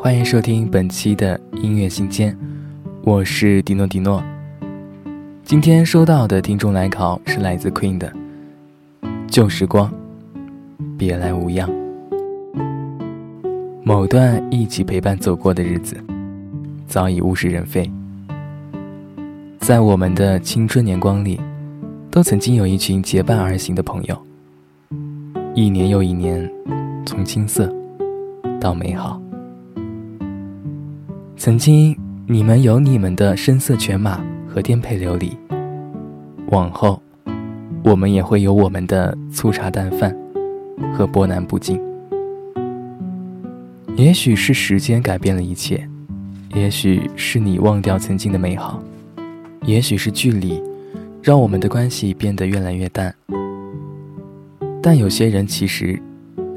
欢迎收听本期的音乐新间，我是迪诺迪诺。今天收到的听众来考是来自 Queen 的《旧时光，别来无恙》。某段一起陪伴走过的日子，早已物是人非。在我们的青春年光里，都曾经有一群结伴而行的朋友。一年又一年，从青涩到美好。曾经你们有你们的声色犬马和颠沛流离，往后我们也会有我们的粗茶淡饭和波澜不惊。也许是时间改变了一切，也许是你忘掉曾经的美好。也许是距离，让我们的关系变得越来越淡。但有些人其实，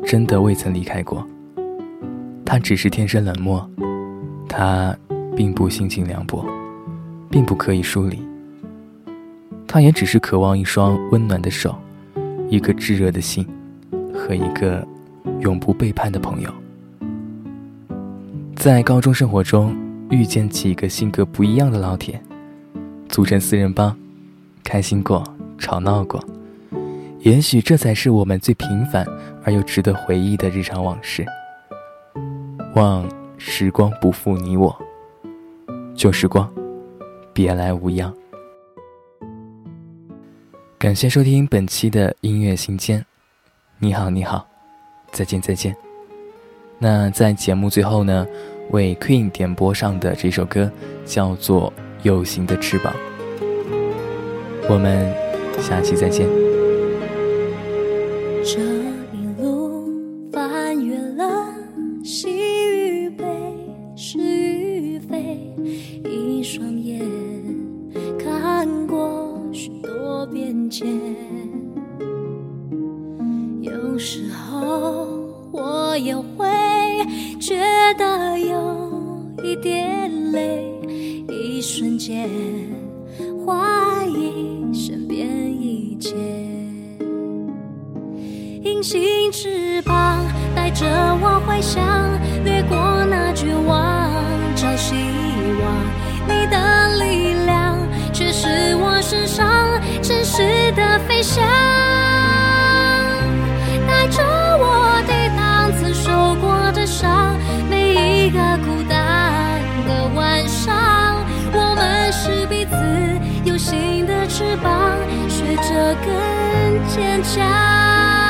真的未曾离开过。他只是天生冷漠，他并不心情凉薄，并不刻意疏离。他也只是渴望一双温暖的手，一颗炙热的心，和一个永不背叛的朋友。在高中生活中，遇见几个性格不一样的老铁。组成四人帮，开心过，吵闹过，也许这才是我们最平凡而又值得回忆的日常往事。望时光不负你我，旧时光，别来无恙。感谢收听本期的音乐新间，你好，你好，再见，再见。那在节目最后呢，为 Queen 点播上的这首歌叫做。有形的翅膀，我们下期再见。多变迁。有时候我也会觉得有一点累。一瞬间怀疑身边一切，隐形翅膀带着我回想，掠过那绝望，找希望。你的力量却是我身上飞翔，带着我抵挡曾受过的伤，每一个孤单的晚上。我们是彼此有形的翅膀，学着更坚强。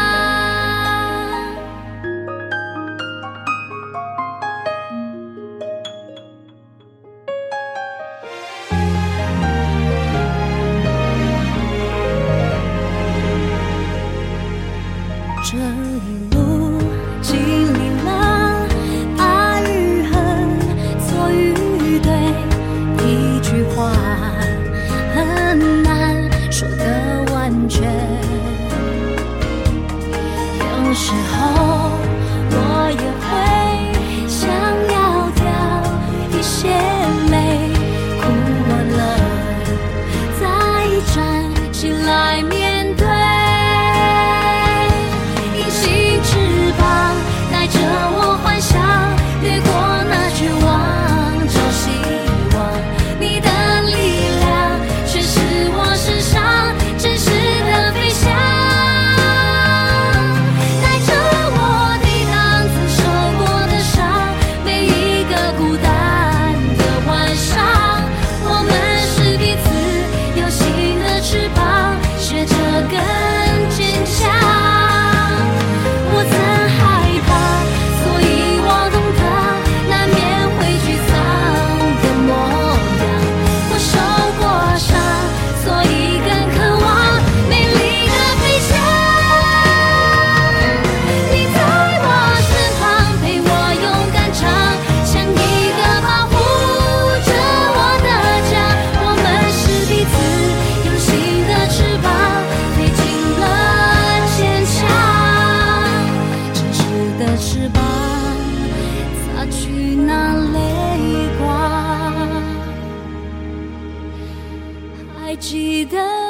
有时候我也会想要掉一些泪哭完了再站起来。记得